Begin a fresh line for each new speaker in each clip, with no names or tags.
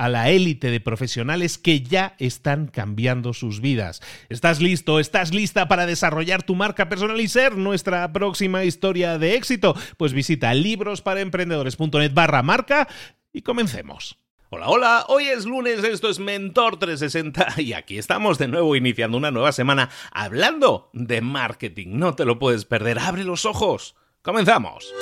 a la élite de profesionales que ya están cambiando sus vidas. ¿Estás listo? ¿Estás lista para desarrollar tu marca personal y ser nuestra próxima historia de éxito? Pues visita librosparaemprendedores.net barra marca y comencemos. Hola, hola, hoy es lunes, esto es Mentor 360 y aquí estamos de nuevo iniciando una nueva semana hablando de marketing. No te lo puedes perder, abre los ojos. Comenzamos.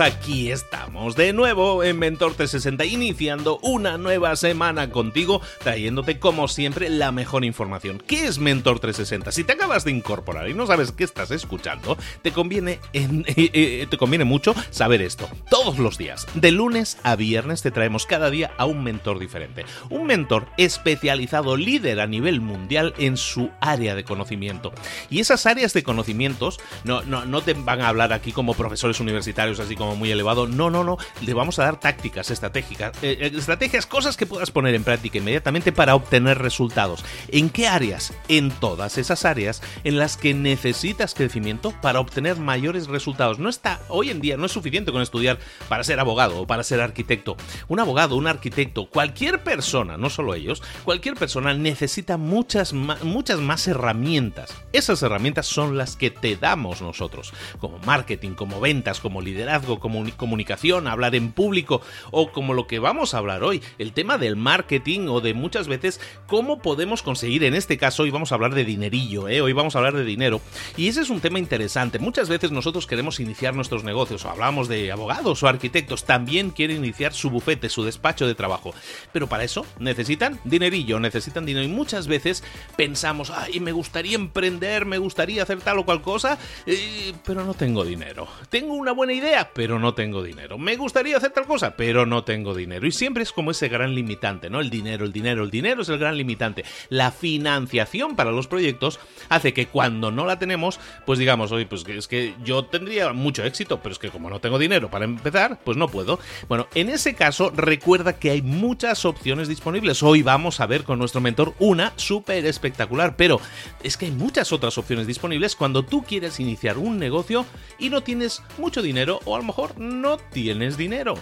Aquí estamos de nuevo en Mentor 360, iniciando una nueva semana contigo, trayéndote como siempre la mejor información. ¿Qué es Mentor 360? Si te acabas de incorporar y no sabes qué estás escuchando, te conviene, en, eh, eh, te conviene mucho saber esto. Todos los días, de lunes a viernes, te traemos cada día a un mentor diferente. Un mentor especializado, líder a nivel mundial en su área de conocimiento. Y esas áreas de conocimientos no, no, no te van a hablar aquí como profesores universitarios, así como muy elevado. No, no, no. Le vamos a dar tácticas estratégicas, eh, eh, estrategias, cosas que puedas poner en práctica inmediatamente para obtener resultados. ¿En qué áreas? En todas esas áreas en las que necesitas crecimiento para obtener mayores resultados. No está, hoy en día no es suficiente con estudiar para ser abogado o para ser arquitecto. Un abogado, un arquitecto, cualquier persona, no solo ellos, cualquier persona necesita muchas, muchas más herramientas. Esas herramientas son las que te damos nosotros, como marketing, como ventas, como liderazgo comunicación, hablar en público o como lo que vamos a hablar hoy, el tema del marketing o de muchas veces cómo podemos conseguir, en este caso hoy vamos a hablar de dinerillo, ¿eh? hoy vamos a hablar de dinero y ese es un tema interesante. Muchas veces nosotros queremos iniciar nuestros negocios o hablamos de abogados o arquitectos, también quieren iniciar su bufete, su despacho de trabajo, pero para eso necesitan dinerillo, necesitan dinero y muchas veces pensamos, ay, me gustaría emprender, me gustaría hacer tal o cual cosa, eh, pero no tengo dinero. Tengo una buena idea, pero no tengo dinero. Me gustaría hacer tal cosa, pero no tengo dinero. Y siempre es como ese gran limitante, ¿no? El dinero, el dinero, el dinero es el gran limitante. La financiación para los proyectos hace que cuando no la tenemos, pues digamos, oye, pues es que yo tendría mucho éxito, pero es que como no tengo dinero para empezar, pues no puedo. Bueno, en ese caso, recuerda que hay muchas opciones disponibles. Hoy vamos a ver con nuestro mentor una súper espectacular, pero es que hay muchas otras opciones disponibles cuando tú quieres iniciar un negocio y no tienes mucho dinero o a lo no tienes dinero.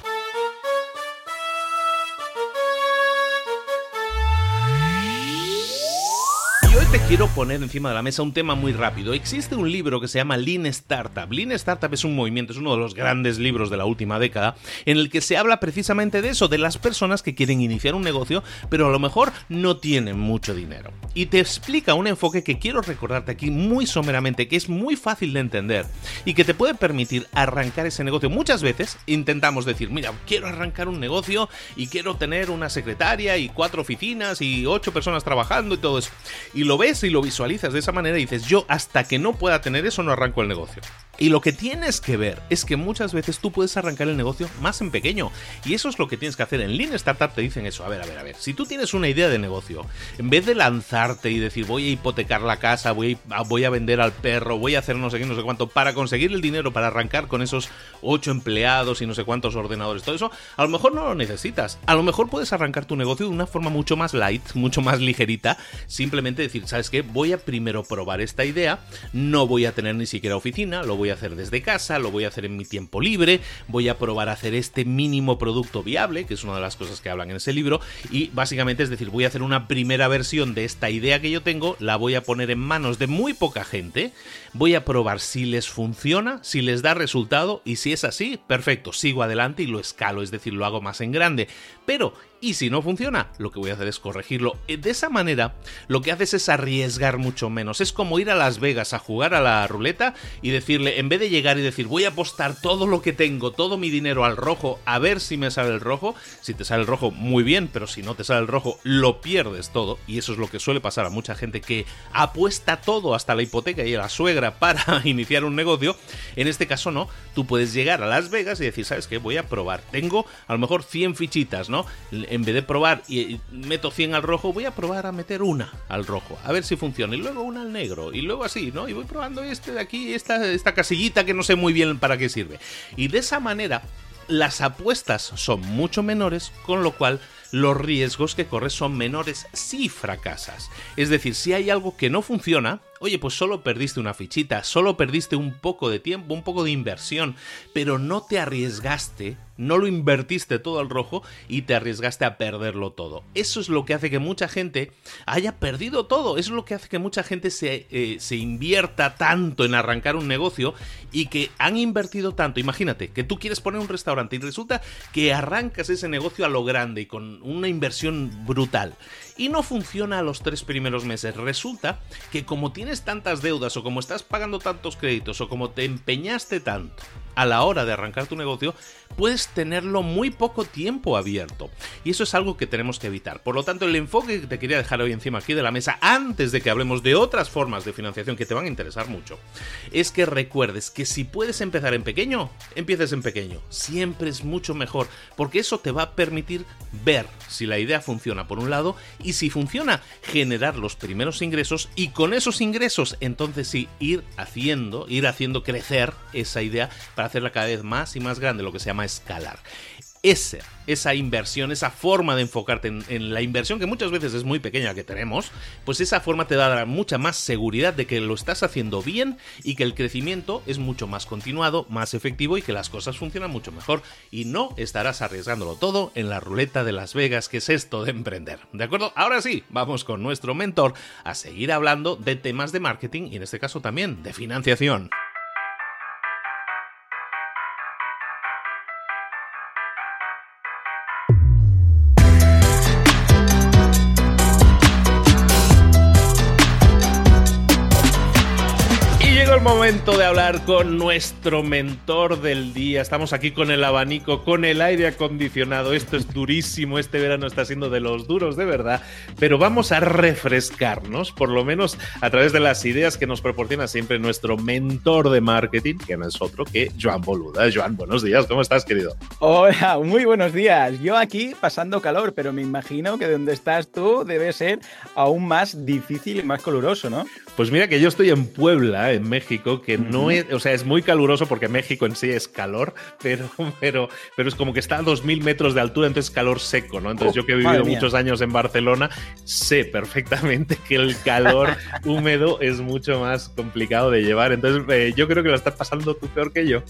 Te quiero poner encima de la mesa un tema muy rápido. Existe un libro que se llama Lean Startup. Lean Startup es un movimiento, es uno de los grandes libros de la última década, en el que se habla precisamente de eso, de las personas que quieren iniciar un negocio, pero a lo mejor no tienen mucho dinero. Y te explica un enfoque que quiero recordarte aquí muy someramente, que es muy fácil de entender y que te puede permitir arrancar ese negocio. Muchas veces intentamos decir, mira, quiero arrancar un negocio y quiero tener una secretaria y cuatro oficinas y ocho personas trabajando y todo eso. Y lo ves y lo visualizas de esa manera y dices, yo hasta que no pueda tener eso no arranco el negocio. Y lo que tienes que ver es que muchas veces tú puedes arrancar el negocio más en pequeño. Y eso es lo que tienes que hacer. En Lean Startup te dicen eso. A ver, a ver, a ver. Si tú tienes una idea de negocio, en vez de lanzarte y decir voy a hipotecar la casa, voy a, voy a vender al perro, voy a hacer no sé qué, no sé cuánto, para conseguir el dinero para arrancar con esos ocho empleados y no sé cuántos ordenadores, todo eso, a lo mejor no lo necesitas. A lo mejor puedes arrancar tu negocio de una forma mucho más light, mucho más ligerita. Simplemente decir, ¿sabes qué? Voy a primero probar esta idea. No voy a tener ni siquiera oficina, lo voy hacer desde casa, lo voy a hacer en mi tiempo libre, voy a probar a hacer este mínimo producto viable, que es una de las cosas que hablan en ese libro, y básicamente es decir, voy a hacer una primera versión de esta idea que yo tengo, la voy a poner en manos de muy poca gente, voy a probar si les funciona, si les da resultado, y si es así, perfecto, sigo adelante y lo escalo, es decir, lo hago más en grande. Pero y si no funciona, lo que voy a hacer es corregirlo. Eh, de esa manera, lo que haces es arriesgar mucho menos. Es como ir a Las Vegas a jugar a la ruleta y decirle, en vez de llegar y decir, voy a apostar todo lo que tengo, todo mi dinero al rojo, a ver si me sale el rojo. Si te sale el rojo, muy bien, pero si no te sale el rojo, lo pierdes todo. Y eso es lo que suele pasar a mucha gente que apuesta todo, hasta la hipoteca y a la suegra, para iniciar un negocio. En este caso, no. Tú puedes llegar a Las Vegas y decir, ¿sabes qué? Voy a probar. Tengo a lo mejor 100 fichitas, ¿no? En vez de probar y meto 100 al rojo, voy a probar a meter una al rojo, a ver si funciona, y luego una al negro, y luego así, ¿no? Y voy probando este de aquí, esta, esta casillita que no sé muy bien para qué sirve. Y de esa manera, las apuestas son mucho menores, con lo cual los riesgos que corres son menores si fracasas. Es decir, si hay algo que no funciona, oye, pues solo perdiste una fichita, solo perdiste un poco de tiempo, un poco de inversión, pero no te arriesgaste no lo invertiste todo al rojo y te arriesgaste a perderlo todo. Eso es lo que hace que mucha gente haya perdido todo. Eso es lo que hace que mucha gente se, eh, se invierta tanto en arrancar un negocio y que han invertido tanto. Imagínate que tú quieres poner un restaurante y resulta que arrancas ese negocio a lo grande y con una inversión brutal y no funciona a los tres primeros meses. Resulta que como tienes tantas deudas o como estás pagando tantos créditos o como te empeñaste tanto a la hora de arrancar tu negocio, puedes tenerlo muy poco tiempo abierto. Y eso es algo que tenemos que evitar. Por lo tanto, el enfoque que te quería dejar hoy encima aquí de la mesa, antes de que hablemos de otras formas de financiación que te van a interesar mucho, es que recuerdes que si puedes empezar en pequeño, empieces en pequeño. Siempre es mucho mejor, porque eso te va a permitir ver si la idea funciona por un lado y si funciona, generar los primeros ingresos y con esos ingresos entonces sí ir haciendo, ir haciendo crecer esa idea para hacerla cada vez más y más grande, lo que se llama escalar esa, inversión, esa forma de enfocarte en, la inversión que muchas veces es muy pequeña que tenemos, pues esa forma te va a dar mucha más seguridad de que lo estás haciendo bien y que el crecimiento es mucho más continuado, más efectivo y que las cosas funcionan mucho mejor y no estarás arriesgándolo todo en la ruleta de Las Vegas, que es esto de emprender. ¿De acuerdo? Ahora sí, vamos con nuestro mentor a seguir hablando de temas de marketing y en este caso también de financiación. Momento de hablar con nuestro mentor del día. Estamos aquí con el abanico, con el aire acondicionado. Esto es durísimo. Este verano está siendo de los duros, de verdad. Pero vamos a refrescarnos, por lo menos a través de las ideas que nos proporciona siempre nuestro mentor de marketing, que no es otro que Joan Boluda. Joan, buenos días. ¿Cómo estás, querido?
Hola, muy buenos días. Yo aquí pasando calor, pero me imagino que donde estás tú debe ser aún más difícil y más coloroso, ¿no?
Pues mira que yo estoy en Puebla, en México que no es, o sea, es muy caluroso porque México en sí es calor, pero, pero, pero es como que está a 2.000 metros de altura, entonces es calor seco, ¿no? Entonces yo que he vivido muchos años en Barcelona, sé perfectamente que el calor húmedo es mucho más complicado de llevar, entonces eh, yo creo que lo estás pasando tú peor que yo.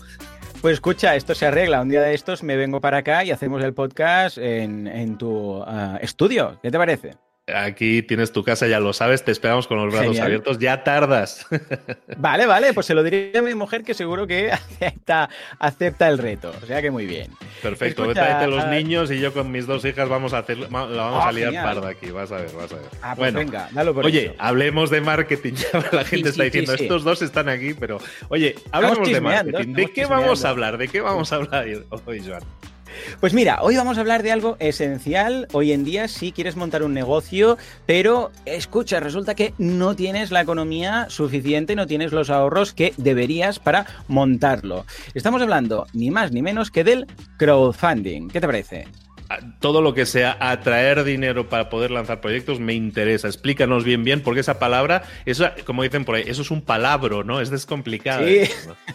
Pues escucha, esto se arregla. Un día de estos me vengo para acá y hacemos el podcast en, tu ah, estudio. ¿Qué te parece?
Aquí tienes tu casa, ya lo sabes, te esperamos con los brazos abiertos, ya tardas.
Vale, vale, pues se lo diré a mi mujer que seguro que acepta, acepta el reto, o sea que muy bien.
Perfecto, vete a los niños y yo con mis dos hijas vamos a hacer, la vamos a ah, liar parda aquí, vas a ver, vas a ver.
Ah, pues bueno, venga, dalo por
Oye, hablemos de marketing, ya la gente está diciendo, estos dos están aquí, pero oye, hablemos de marketing, ¿de qué vamos a hablar? ¿De qué vamos a hablar hoy, Joan?
Pues mira, hoy vamos a hablar de algo esencial hoy en día si quieres montar un negocio, pero escucha, resulta que no tienes la economía suficiente, no tienes los ahorros que deberías para montarlo. Estamos hablando ni más ni menos que del crowdfunding. ¿Qué te parece?
Todo lo que sea atraer dinero para poder lanzar proyectos me interesa. Explícanos bien, bien, porque esa palabra, eso, como dicen por ahí, eso es un palabro, ¿no? Es descomplicado.
Sí.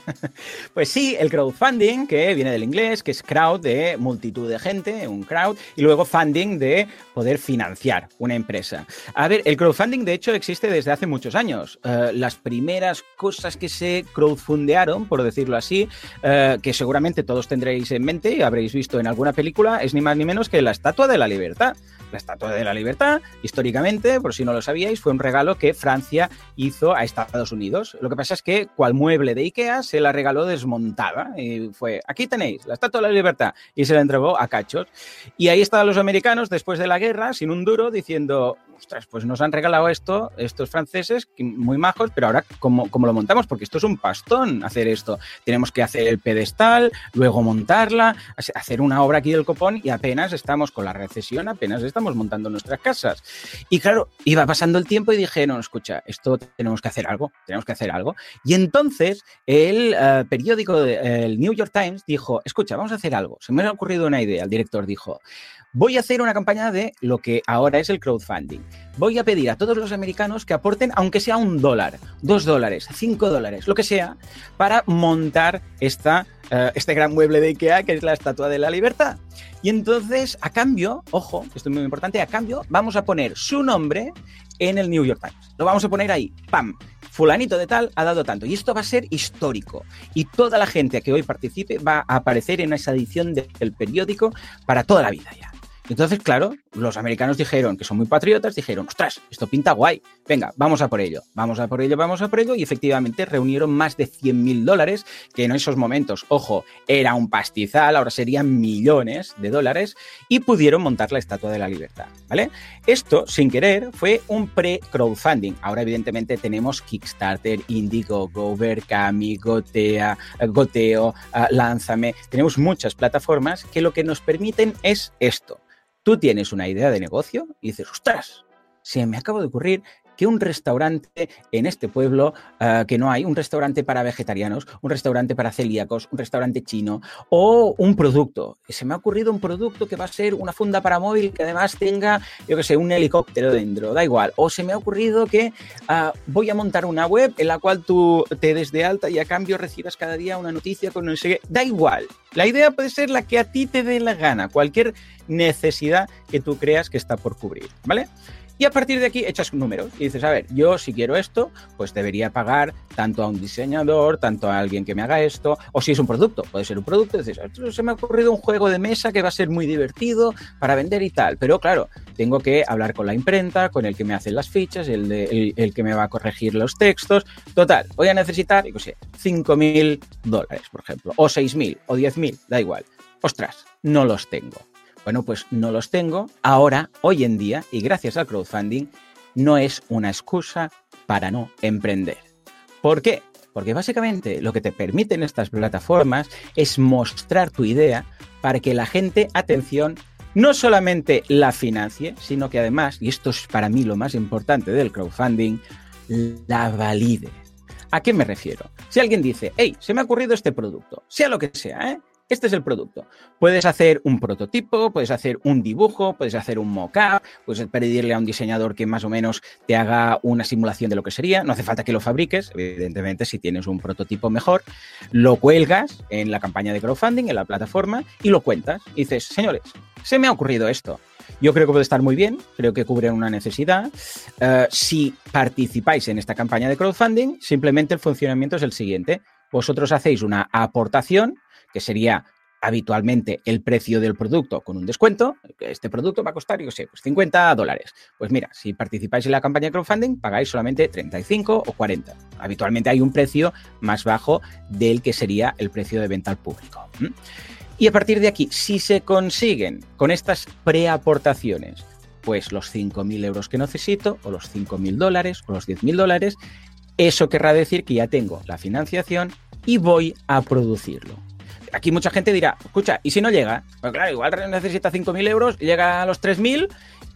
pues sí, el crowdfunding, que viene del inglés, que es crowd de multitud de gente, un crowd, y luego funding de poder financiar una empresa. A ver, el crowdfunding de hecho existe desde hace muchos años. Uh, las primeras cosas que se crowdfundearon, por decirlo así, uh, que seguramente todos tendréis en mente y habréis visto en alguna película, es ni más ni menos que la Estatua de la Libertad. La Estatua de la Libertad, históricamente, por si no lo sabíais, fue un regalo que Francia hizo a Estados Unidos. Lo que pasa es que, cual mueble de Ikea, se la regaló desmontada. Y fue, aquí tenéis, la Estatua de la Libertad. Y se la entregó a cachos. Y ahí estaban los americanos, después de la guerra, sin un duro, diciendo, ostras, pues nos han regalado esto, estos franceses, muy majos, pero ahora, ¿cómo, ¿cómo, lo montamos? Porque esto es un pastón hacer esto. Tenemos que hacer el pedestal, luego montarla, hacer una obra aquí del copón y apenas estamos con la recesión, apenas estamos montando nuestras casas. Y claro, iba pasando el tiempo y dijeron, escucha, esto tenemos que hacer algo, tenemos que hacer algo. Y entonces el uh, periódico, el New York Times, dijo, escucha, vamos a hacer algo. Se me ha ocurrido una idea. El director dijo, voy a hacer una campaña de lo que ahora es el crowdfunding. Voy a pedir a todos los americanos que aporten, aunque sea un dólar, dos dólares, cinco dólares, lo que sea, para montar esta, uh, este gran mueble de Ikea que es la Estatua de la Libertad. Y entonces, a cambio, ojo, esto es muy importante, a cambio vamos a poner su nombre en el New York Times. Lo vamos a poner ahí, ¡pam! fulanito de tal ha dado tanto. Y esto va a ser histórico. Y toda la gente que hoy participe va a aparecer en esa edición del periódico para toda la vida ya. Entonces, claro, los americanos dijeron, que son muy patriotas, dijeron, ostras, esto pinta guay, venga, vamos a por ello, vamos a por ello, vamos a por ello, y efectivamente reunieron más de 100 mil dólares, que en esos momentos, ojo, era un pastizal, ahora serían millones de dólares, y pudieron montar la Estatua de la Libertad, ¿vale? Esto, sin querer, fue un pre-crowdfunding. Ahora, evidentemente, tenemos Kickstarter, Indiegogo, Berkami, Gotea, Goteo, uh, Lánzame, tenemos muchas plataformas que lo que nos permiten es esto tú tienes una idea de negocio y dices, ostras, se me acaba de ocurrir que un restaurante en este pueblo uh, que no hay, un restaurante para vegetarianos, un restaurante para celíacos, un restaurante chino o un producto. Se me ha ocurrido un producto que va a ser una funda para móvil que además tenga, yo que sé, un helicóptero dentro, da igual. O se me ha ocurrido que uh, voy a montar una web en la cual tú te des de alta y a cambio recibas cada día una noticia con no sé. Da igual. La idea puede ser la que a ti te dé la gana, cualquier necesidad que tú creas que está por cubrir, ¿vale? Y a partir de aquí echas números y dices, a ver, yo si quiero esto, pues debería pagar tanto a un diseñador, tanto a alguien que me haga esto, o si es un producto, puede ser un producto, dices, se me ha ocurrido un juego de mesa que va a ser muy divertido para vender y tal, pero claro, tengo que hablar con la imprenta, con el que me hace las fichas, el, de, el, el que me va a corregir los textos, total, voy a necesitar, no sé, 5.000 dólares, por ejemplo, o 6.000, o 10.000, da igual. Ostras, no los tengo. Bueno, pues no los tengo. Ahora, hoy en día, y gracias al crowdfunding, no es una excusa para no emprender. ¿Por qué? Porque básicamente lo que te permiten estas plataformas es mostrar tu idea para que la gente, atención, no solamente la financie, sino que además, y esto es para mí lo más importante del crowdfunding, la valide. ¿A qué me refiero? Si alguien dice, hey, se me ha ocurrido este producto, sea lo que sea, ¿eh? Este es el producto. Puedes hacer un prototipo, puedes hacer un dibujo, puedes hacer un mock-up, puedes pedirle a un diseñador que más o menos te haga una simulación de lo que sería. No hace falta que lo fabriques, evidentemente, si tienes un prototipo mejor, lo cuelgas en la campaña de crowdfunding, en la plataforma, y lo cuentas. Dices, señores, se me ha ocurrido esto. Yo creo que puede estar muy bien, creo que cubre una necesidad. Uh, si participáis en esta campaña de crowdfunding, simplemente el funcionamiento es el siguiente. Vosotros hacéis una aportación que sería habitualmente el precio del producto con un descuento. Este producto va a costar, yo sé, pues 50 dólares. Pues mira, si participáis en la campaña de crowdfunding, pagáis solamente 35 o 40. Habitualmente hay un precio más bajo del que sería el precio de venta al público. Y a partir de aquí, si se consiguen con estas preaportaciones, pues los 5.000 euros que necesito, o los 5.000 dólares, o los 10.000 dólares, eso querrá decir que ya tengo la financiación y voy a producirlo aquí mucha gente dirá, escucha, ¿y si no llega? Pues claro, igual necesita 5.000 euros, llega a los 3.000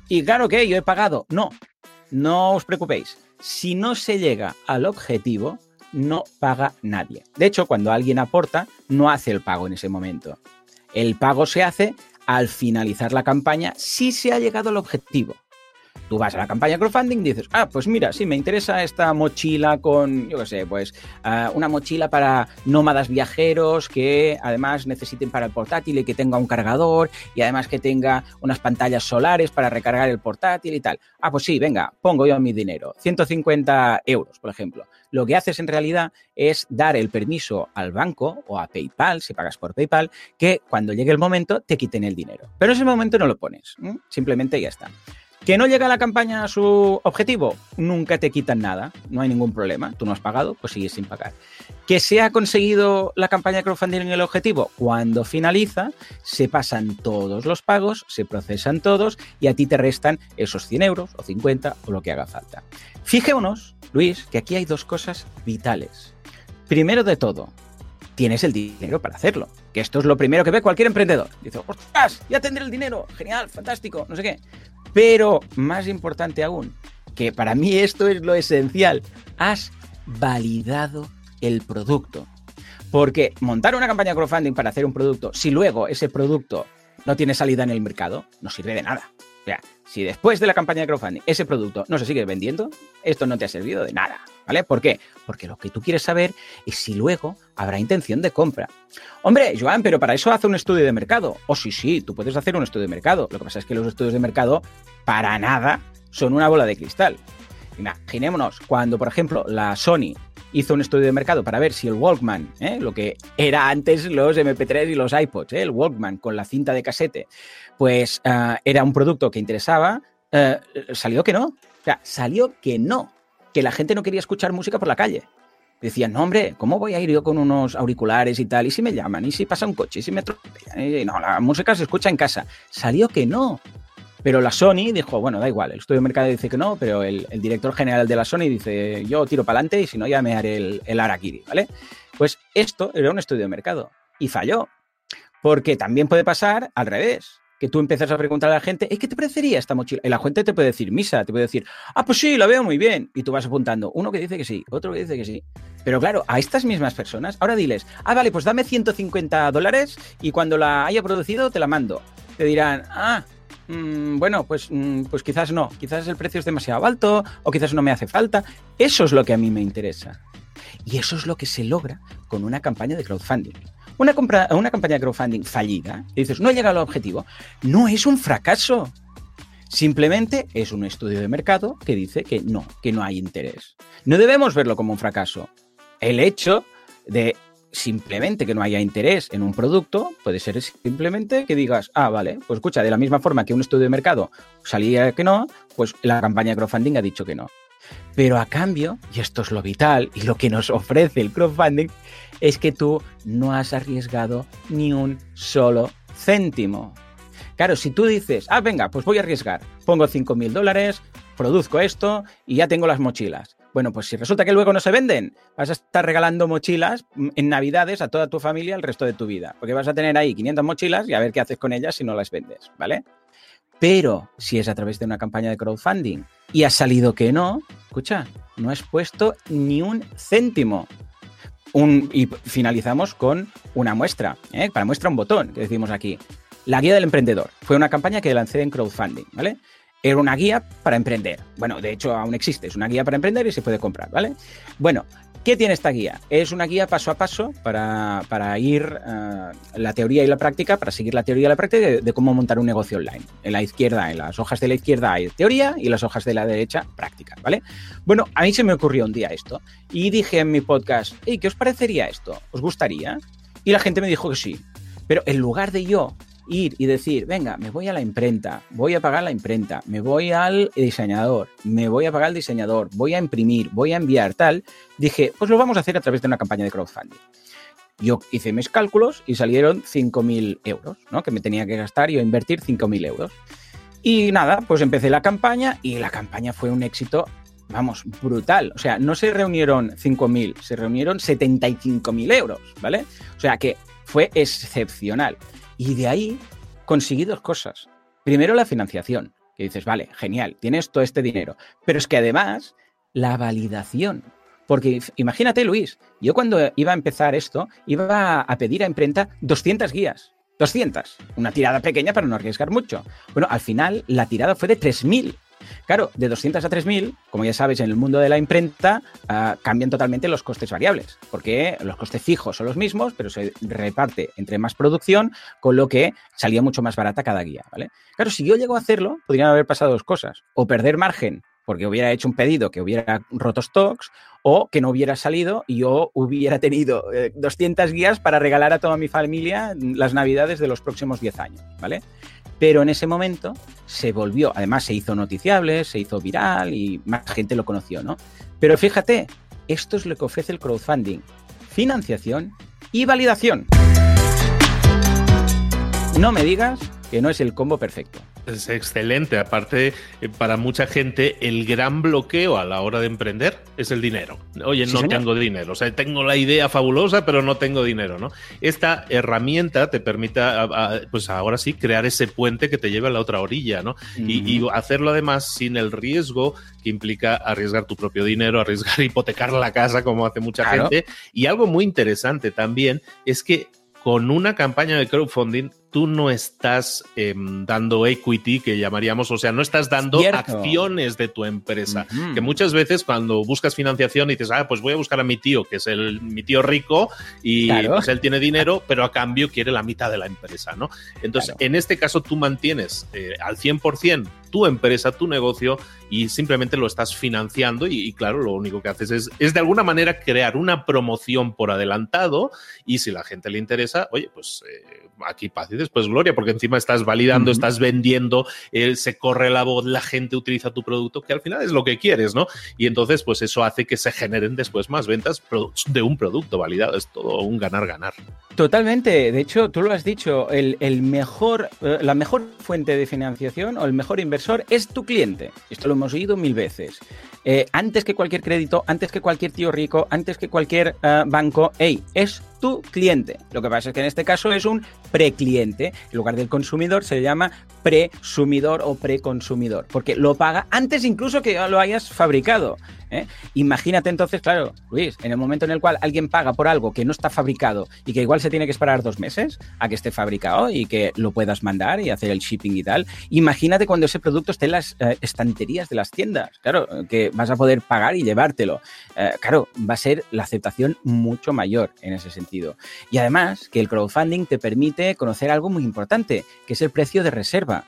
y claro que yo he pagado. No, no os preocupéis. Si no se llega al objetivo, no paga nadie. De hecho, cuando alguien aporta, no hace el pago en ese momento. El pago se hace al finalizar la campaña si se ha llegado al objetivo. Tú vas a la campaña crowdfunding y dices, ah, pues mira, sí, me interesa esta mochila con, yo qué sé, pues ah, una mochila para nómadas viajeros que además necesiten para el portátil y que tenga un cargador y además que tenga unas pantallas solares para recargar el portátil y tal. Ah, pues sí, venga, pongo yo mi dinero, 150 euros, por ejemplo. Lo que haces en realidad es dar el permiso al banco o a PayPal, si pagas por PayPal, que cuando llegue el momento te quiten el dinero. Pero en ese momento no lo pones, simplemente ya está. ¿Que no llega la campaña a su objetivo? Nunca te quitan nada, no hay ningún problema. Tú no has pagado, pues sigues sin pagar. ¿Que se ha conseguido la campaña crowdfunding en el objetivo? Cuando finaliza, se pasan todos los pagos, se procesan todos y a ti te restan esos 100 euros o 50 o lo que haga falta. Fijémonos, Luis, que aquí hay dos cosas vitales. Primero de todo, tienes el dinero para hacerlo. Que esto es lo primero que ve cualquier emprendedor. Dice, ostras, ya tendré el dinero, genial, fantástico, no sé qué. Pero más importante aún, que para mí esto es lo esencial, has validado el producto. Porque montar una campaña de crowdfunding para hacer un producto, si luego ese producto no tiene salida en el mercado, no sirve de nada. O sea, si después de la campaña de crowdfunding ese producto no se sigue vendiendo, esto no te ha servido de nada. ¿Vale? ¿Por qué? Porque lo que tú quieres saber es si luego habrá intención de compra. Hombre, Joan, pero para eso hace un estudio de mercado. O oh, sí, sí, tú puedes hacer un estudio de mercado. Lo que pasa es que los estudios de mercado, para nada, son una bola de cristal. Imaginémonos cuando, por ejemplo, la Sony hizo un estudio de mercado para ver si el Walkman, ¿eh? lo que era antes los MP3 y los iPods, ¿eh? el Walkman con la cinta de casete, pues ah, era un producto que interesaba, eh, salió que no. O sea, salió que no que la gente no quería escuchar música por la calle. Decían, no, hombre, ¿cómo voy a ir yo con unos auriculares y tal? ¿Y si me llaman? ¿Y si pasa un coche? ¿Y si me atropellan? No, la música se escucha en casa. Salió que no. Pero la Sony dijo, bueno, da igual, el estudio de mercado dice que no, pero el, director general de la Sony dice, yo tiro para adelante y si no ya me haré el, el Arakiri, ¿vale? Pues esto era un estudio de mercado y falló. Porque también puede pasar al revés que tú empiezas a preguntar a la gente, ¿qué te parecería esta mochila? Y la gente te puede decir, misa, te puede decir, ah, pues sí, la veo muy bien. Y tú vas apuntando, uno que dice que sí, otro que dice que sí. Pero claro, a estas mismas personas, ahora diles, ah, vale, pues dame 150 dólares y cuando la haya producido te la mando. Te dirán, ah, mm, bueno, pues, mm, pues quizás no, quizás el precio es demasiado alto o quizás no me hace falta. Eso es lo que a mí me interesa. Y eso es lo que se logra con una campaña de crowdfunding. Una, una campaña de crowdfunding fallida, y dices, no llega al objetivo, no es un fracaso. Simplemente es un estudio de mercado que dice que no, que no hay interés. No debemos verlo como un fracaso. El hecho de simplemente que no haya interés en un producto puede ser simplemente que digas, ah, vale, pues escucha, de la misma forma que un estudio de mercado salía que no, pues la campaña de crowdfunding ha dicho que no. Pero a cambio, y esto es lo vital y lo que nos ofrece el crowdfunding, es que tú no has arriesgado ni un solo céntimo. Claro, si tú dices, ah, venga, pues voy a arriesgar, pongo 5.000 dólares, produzco esto y ya tengo las mochilas. Bueno, pues si resulta que luego no se venden, vas a estar regalando mochilas en Navidades a toda tu familia el resto de tu vida, porque vas a tener ahí 500 mochilas y a ver qué haces con ellas si no las vendes, ¿vale? Pero si es a través de una campaña de crowdfunding y ha salido que no, escucha, no has puesto ni un céntimo y finalizamos con una muestra, ¿eh? para muestra un botón que decimos aquí. La guía del emprendedor fue una campaña que lancé en crowdfunding, ¿vale? Era una guía para emprender. Bueno, de hecho aún existe, es una guía para emprender y se puede comprar, ¿vale? Bueno, ¿Qué tiene esta guía? Es una guía paso a paso para, ir uh, la teoría y la práctica, para seguir la teoría y la práctica de, cómo montar un negocio online. En la izquierda, en las hojas de la izquierda hay teoría y las hojas de la derecha práctica, ¿vale? Bueno, a mí se me ocurrió un día esto y dije en mi podcast, ¿qué os parecería esto? ¿Os gustaría? Y la gente me dijo que sí. Pero en lugar de yo ir y decir, venga, me voy a la imprenta, voy a pagar la imprenta, me voy al diseñador, me voy a pagar al diseñador, voy a imprimir, voy a enviar tal, dije, pues lo vamos a hacer a través de una campaña de crowdfunding. Yo hice mis cálculos y salieron 5.000 euros, ¿no? Que me tenía que gastar y invertir 5.000 euros. Y nada, pues empecé la campaña y la campaña fue un éxito, vamos, brutal. O sea, no se reunieron 5.000, se reunieron 75.000 euros, ¿vale? O sea que fue excepcional. Y de ahí conseguí dos cosas. Primero, la financiación, que dices, vale, genial, tienes todo este dinero. Pero es que además, la validación. Porque imagínate, Luis, yo cuando iba a empezar esto, iba a pedir a imprenta 200 guías. 200. Una tirada pequeña para no arriesgar mucho. Bueno, al final la tirada fue de 3.000. Claro, de 200 a 3.000, como ya sabes, en el mundo de la imprenta uh, cambian totalmente los costes variables, porque los costes fijos son los mismos, pero se reparte entre más producción, con lo que salía mucho más barata cada guía, ¿vale? Claro, si yo llego a hacerlo, podrían haber pasado dos cosas, o perder margen porque hubiera hecho un pedido que hubiera roto stocks o que no hubiera salido y yo hubiera tenido eh, 200 guías para regalar a toda mi familia las navidades de los próximos 10 años, ¿vale? Pero en ese momento se volvió, además se hizo noticiable, se hizo viral y más gente lo conoció, ¿no? Pero fíjate, esto es lo que ofrece el crowdfunding, financiación y validación. No me digas que no es el combo perfecto.
Es excelente. Aparte, eh, para mucha gente, el gran bloqueo a la hora de emprender es el dinero. Oye, sí, no señor. tengo dinero. O sea, tengo la idea fabulosa, pero no tengo dinero, ¿no? Esta herramienta te permite, pues ahora sí, crear ese puente que te lleve a la otra orilla, ¿no? Y, y, hacerlo además sin el riesgo que implica arriesgar tu propio dinero, arriesgar hipotecar la casa, como hace mucha claro. gente. Y algo muy interesante también es que con una campaña de crowdfunding tú no estás eh, dando equity, que llamaríamos, o sea, no estás dando Cierto. acciones de tu empresa. Uh -huh. Que muchas veces cuando buscas financiación dices, ah, pues voy a buscar a mi tío, que es el, mi tío rico, y claro. pues él tiene dinero, pero a cambio quiere la mitad de la empresa, ¿no? Entonces, claro. en este caso tú mantienes eh, al 100% tu empresa, tu negocio, y simplemente lo estás financiando y, y, claro, lo único que haces es, es de alguna manera crear una promoción por adelantado y si la gente le interesa, oye, pues eh, aquí paz y después gloria, porque encima estás validando, uh -huh. estás vendiendo, eh, se corre la voz, la gente utiliza tu producto, que al final es lo que quieres, ¿no? Y entonces, pues eso hace que se generen después más ventas de un producto validado. Es todo un ganar-ganar.
Totalmente. De hecho, tú lo has dicho, el, el mejor, eh, la mejor fuente de financiación o el mejor inversor es tu cliente. Esto lo hemos oído mil veces. Eh, antes que cualquier crédito, antes que cualquier tío rico, antes que cualquier uh, banco, hey, es tu cliente. Lo que pasa es que en este caso es un precliente. En lugar del consumidor se llama presumidor o preconsumidor, porque lo paga antes incluso que lo hayas fabricado. ¿Eh? Imagínate entonces, claro, Luis, en el momento en el cual alguien paga por algo que no está fabricado y que igual se tiene que esperar dos meses a que esté fabricado y que lo puedas mandar y hacer el shipping y tal, imagínate cuando ese producto esté en las eh, estanterías de las tiendas, claro, que vas a poder pagar y llevártelo. Eh, claro, va a ser la aceptación mucho mayor en ese sentido. Y además que el crowdfunding te permite conocer algo muy importante, que es el precio de reserva.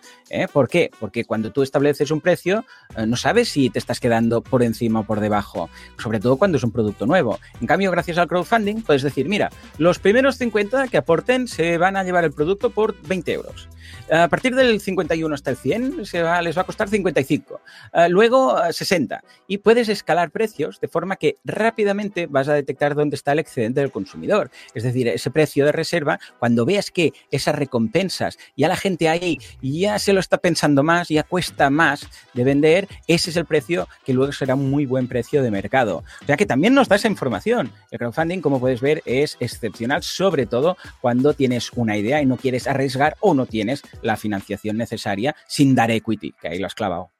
¿Por qué? Porque cuando tú estableces un precio, no sabes si te estás quedando por encima o por debajo, sobre todo cuando es un producto nuevo. En cambio, gracias al crowdfunding, puedes decir, mira, los primeros 50 que aporten se van a llevar el producto por 20 euros. A partir del 51 hasta el 100 se va, les va a costar 55. Uh, luego uh, 60. Y puedes escalar precios de forma que rápidamente vas a detectar dónde está el excedente del consumidor. Es decir, ese precio de reserva, cuando veas que esas recompensas, ya la gente ahí ya se lo está pensando más, ya cuesta más de vender, ese es el precio que luego será un muy buen precio de mercado. O sea que también nos da esa información. El crowdfunding, como puedes ver, es excepcional, sobre todo cuando tienes una idea y no quieres arriesgar o no tienes la financiación necesaria sin dar equity, que ahí lo has clavado.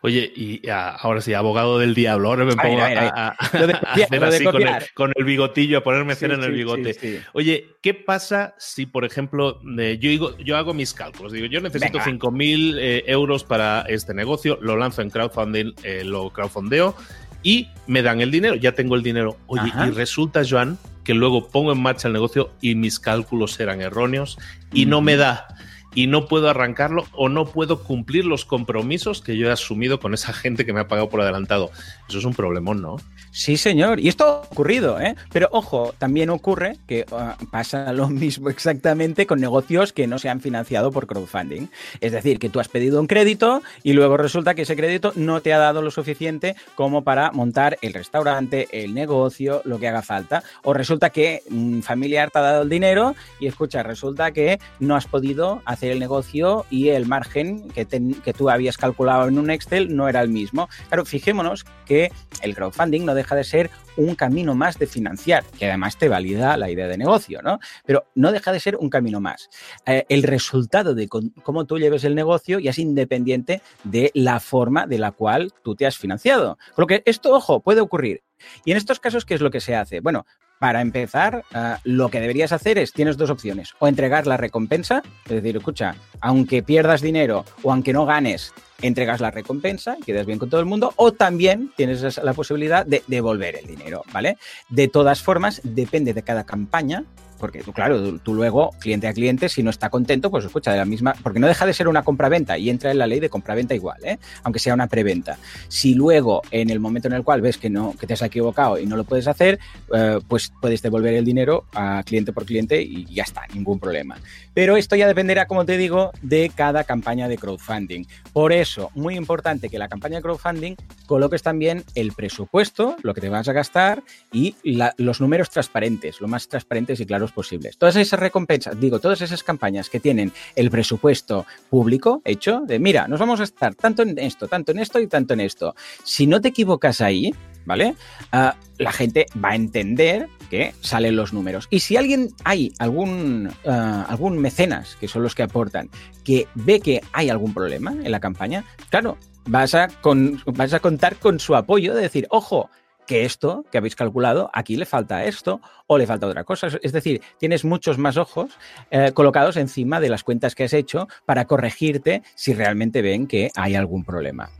Oye, y ahora sí, abogado del diablo, ahora me pongo a, a, a, hacer así con el, con el, bigotillo, a ponerme cera sí, en el bigote. Sí, Oye, ¿qué pasa si, por ejemplo, eh, yo, digo, yo hago mis cálculos? Digo, yo necesito 5.000 eh, euros para este negocio, lo lanzo en crowdfunding, eh, lo crowdfundeo y me dan el dinero, ya tengo el dinero. Oye, Ajá. y resulta, Joan, que luego pongo en marcha el negocio y mis cálculos eran erróneos y mm. no me da y no puedo arrancarlo o no puedo cumplir los compromisos que yo he asumido con esa gente que me ha pagado por adelantado. Eso es un problemón, ¿no?
Sí, señor. Y esto ha ocurrido, ¿eh? Pero ojo, también ocurre que uh, pasa lo mismo exactamente con negocios que no se han financiado por crowdfunding. Es decir, que tú has pedido un crédito y luego resulta que ese crédito no te ha dado lo suficiente como para montar el restaurante, el negocio, lo que haga falta. O resulta que un familiar te ha dado el dinero y escucha, resulta que no has podido hacer el negocio y el margen que, que tú habías calculado en un Excel no era el mismo. Claro, fijémonos que el crowdfunding no deja de ser un camino más de financiar, que además te valida la idea de negocio, ¿no? Pero no deja de ser un camino más. Eh, el resultado de cómo tú lleves el negocio ya es independiente de la forma de la cual tú te has financiado. Con lo que esto, ojo, puede ocurrir. Y en estos casos, ¿qué es lo que se hace? Bueno, para empezar, uh, lo que deberías hacer es, tienes dos opciones, o entregar la recompensa, es decir, escucha, aunque pierdas dinero o aunque no ganes, entregas la recompensa y quedas bien con todo el mundo, o también tienes la posibilidad de devolver el dinero, ¿vale? De todas formas, depende de cada campaña, porque tú, claro, tú, luego, cliente a cliente, si no está contento, pues escucha de la misma, porque no deja de ser una compraventa y entra en la ley de compraventa igual, ¿eh? aunque sea una preventa. Si luego, en el momento en el cual ves que no, que te has equivocado y no lo puedes hacer, eh, pues puedes devolver el dinero a cliente por cliente y ya está, ningún problema. Pero esto ya dependerá, como te digo, de cada campaña de crowdfunding. Por eso, muy importante que la campaña de crowdfunding coloques también el presupuesto, lo que te vas a gastar y los números transparentes, lo más transparentes y claros posibles. Todas esas recompensas, digo, todas esas campañas que tienen el presupuesto público hecho, de mira, nos vamos a estar tanto en esto, tanto en esto y tanto en esto. Si no te equivocas ahí, ¿vale? Ah, la gente va a entender que salen los números. Y si alguien hay algún, ah, algún mecenas, que son los que aportan, que ve que hay algún problema en la campaña, claro, vas a, con, vas a contar con su apoyo de decir, ojo, que esto que habéis calculado, aquí le falta esto o le falta otra cosa. Es decir, tienes muchos más ojos eh, colocados encima de las cuentas que has hecho para corregirte si realmente ven que hay algún problema.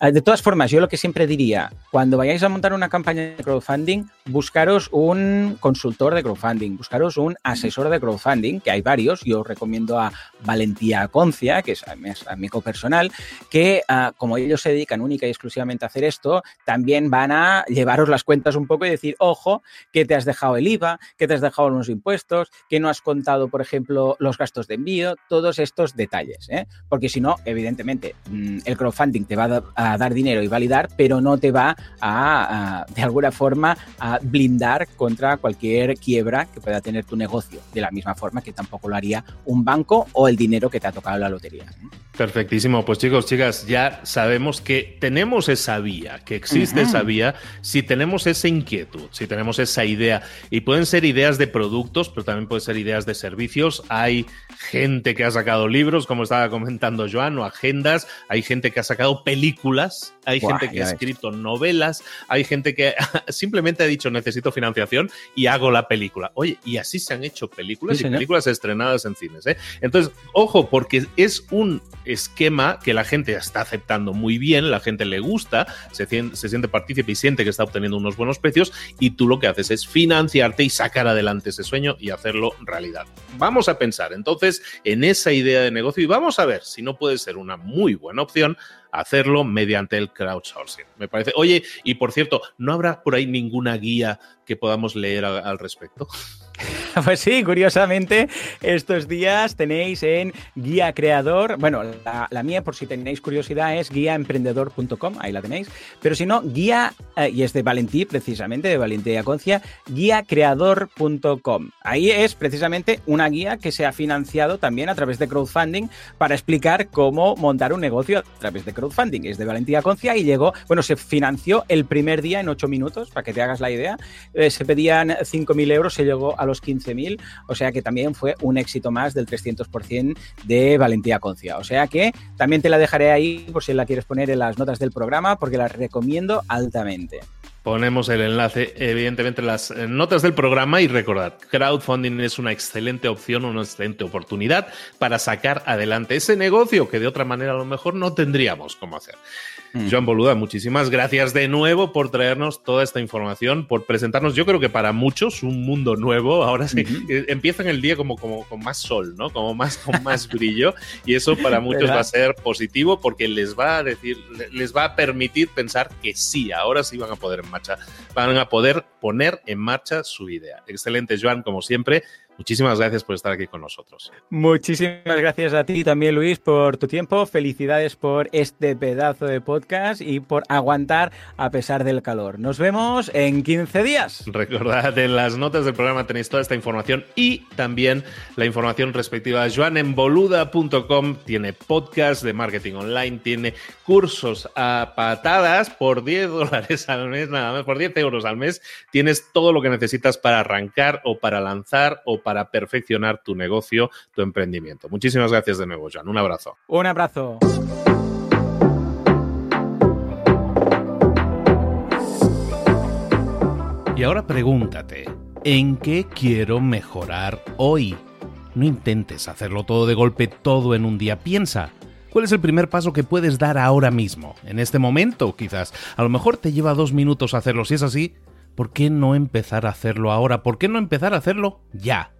Eh, de todas formas, yo lo que siempre diría, cuando vayáis a montar una campaña de crowdfunding, buscaros un consultor de crowdfunding, buscaros un asesor de crowdfunding, que hay varios. Yo recomiendo a Valentía Concia, que es amigo personal, que ah, como ellos se dedican única y exclusivamente a hacer esto, también van a llevaros las cuentas un poco y decir, ojo, que te has dejado el IVA, que te has dejado unos impuestos, que no has contado, por ejemplo, los gastos de envío, todos estos detalles. ¿eh? Porque si no, evidentemente, mm, el crowdfunding te va a dar dinero y validar, pero no te va a, de alguna forma, a blindar contra cualquier quiebra que pueda tener tu negocio, de la misma forma que tampoco lo haría un banco o el dinero que te ha tocado la lotería.
Perfectísimo. Pues chicos, chicas, ya sabemos que tenemos esa vía, que existe esa vía, si tenemos esa inquietud, si tenemos esa idea, y pueden ser ideas de productos, pero también pueden ser ideas de servicios. Hay gente que ha sacado libros, como estaba comentando Joan, o agendas, hay gente que ha sacado películas, hay gente que ha escrito novelas, hay gente que simplemente ha dicho necesito financiación y hago la película. Oye, y así se han hecho películas y películas estrenadas en cines. ¿eh? Entonces, ojo, porque es un esquema que la gente está aceptando muy bien, la gente le gusta, se, se siente partícipe y siente que está obteniendo unos buenos precios y tú lo que haces es financiarte y sacar adelante ese sueño y hacerlo realidad. Vamos a pensar entonces en esa idea de negocio y vamos a ver si no puede ser una muy buena opción hacerlo mediante el crowdsourcing. Me parece. Oye, y por cierto, ¿no habrá por ahí ninguna guía que podamos leer al respecto?
Pues sí, curiosamente, estos días tenéis en Guía Creador, bueno, la, mía por si tenéis curiosidad es guiaemprendedor.com, ahí la tenéis, pero si no, guía, eh, y es de Valentí precisamente, de Valentía Concia, guiacreador.com. Ahí es precisamente una guía que se ha financiado también a través de crowdfunding para explicar cómo montar un negocio a través de crowdfunding. Es de Valentía Concia y llegó, bueno, se financió el primer día en 8 minutos, para que te hagas la idea. Eh, se pedían 5.000 euros, se llegó a los 15.000, o sea que también fue un éxito más del 300% de Valentía Concia. O sea que también te la dejaré ahí por si la quieres poner en las notas del programa, porque la recomiendo altamente.
Ponemos el enlace, evidentemente, en las eh, notas del programa y recordad, crowdfunding es una excelente opción, una excelente oportunidad para sacar adelante ese negocio que de otra manera a lo mejor no tendríamos cómo hacer. Mm. Joan Boluda, muchísimas gracias de nuevo por traernos toda esta información, por presentarnos, yo creo que para muchos, un mundo nuevo. Ahora sí, eh, empiezan el día como, como con más sol, ¿no? Como más, con más brillo. Y eso para muchos va a ser positivo porque les va a decir, les va a permitir pensar que sí, ahora sí van a poder en marcha, van a poder poner en marcha su idea. Excelente, Joan, como siempre
Muchísimas gracias por estar aquí con nosotros.
Muchísimas gracias a ti también, Luis, por tu tiempo. Felicidades por este pedazo de podcast y por aguantar a pesar del calor. Nos vemos en 15 días.
Recordad, en las notas del programa tenéis toda esta información y también la información respectiva a joanenboluda.com. Tiene podcast de marketing online, tiene cursos a patadas por 10 dólares al mes, nada más, por 10 euros al mes. Tienes todo lo que necesitas para arrancar o para lanzar o para perfeccionar tu negocio, tu emprendimiento. Muchísimas gracias de nuevo, Joan. Un abrazo.
Un abrazo.
Y ahora pregúntate, ¿en qué quiero mejorar hoy? No intentes hacerlo todo de golpe, todo en un día. Piensa, ¿cuál es el primer paso que puedes dar ahora mismo? En este momento, quizás. A lo mejor te lleva dos minutos hacerlo. Si es así, ¿por qué no empezar a hacerlo ahora? ¿Por qué no empezar a hacerlo ya,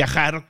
viajar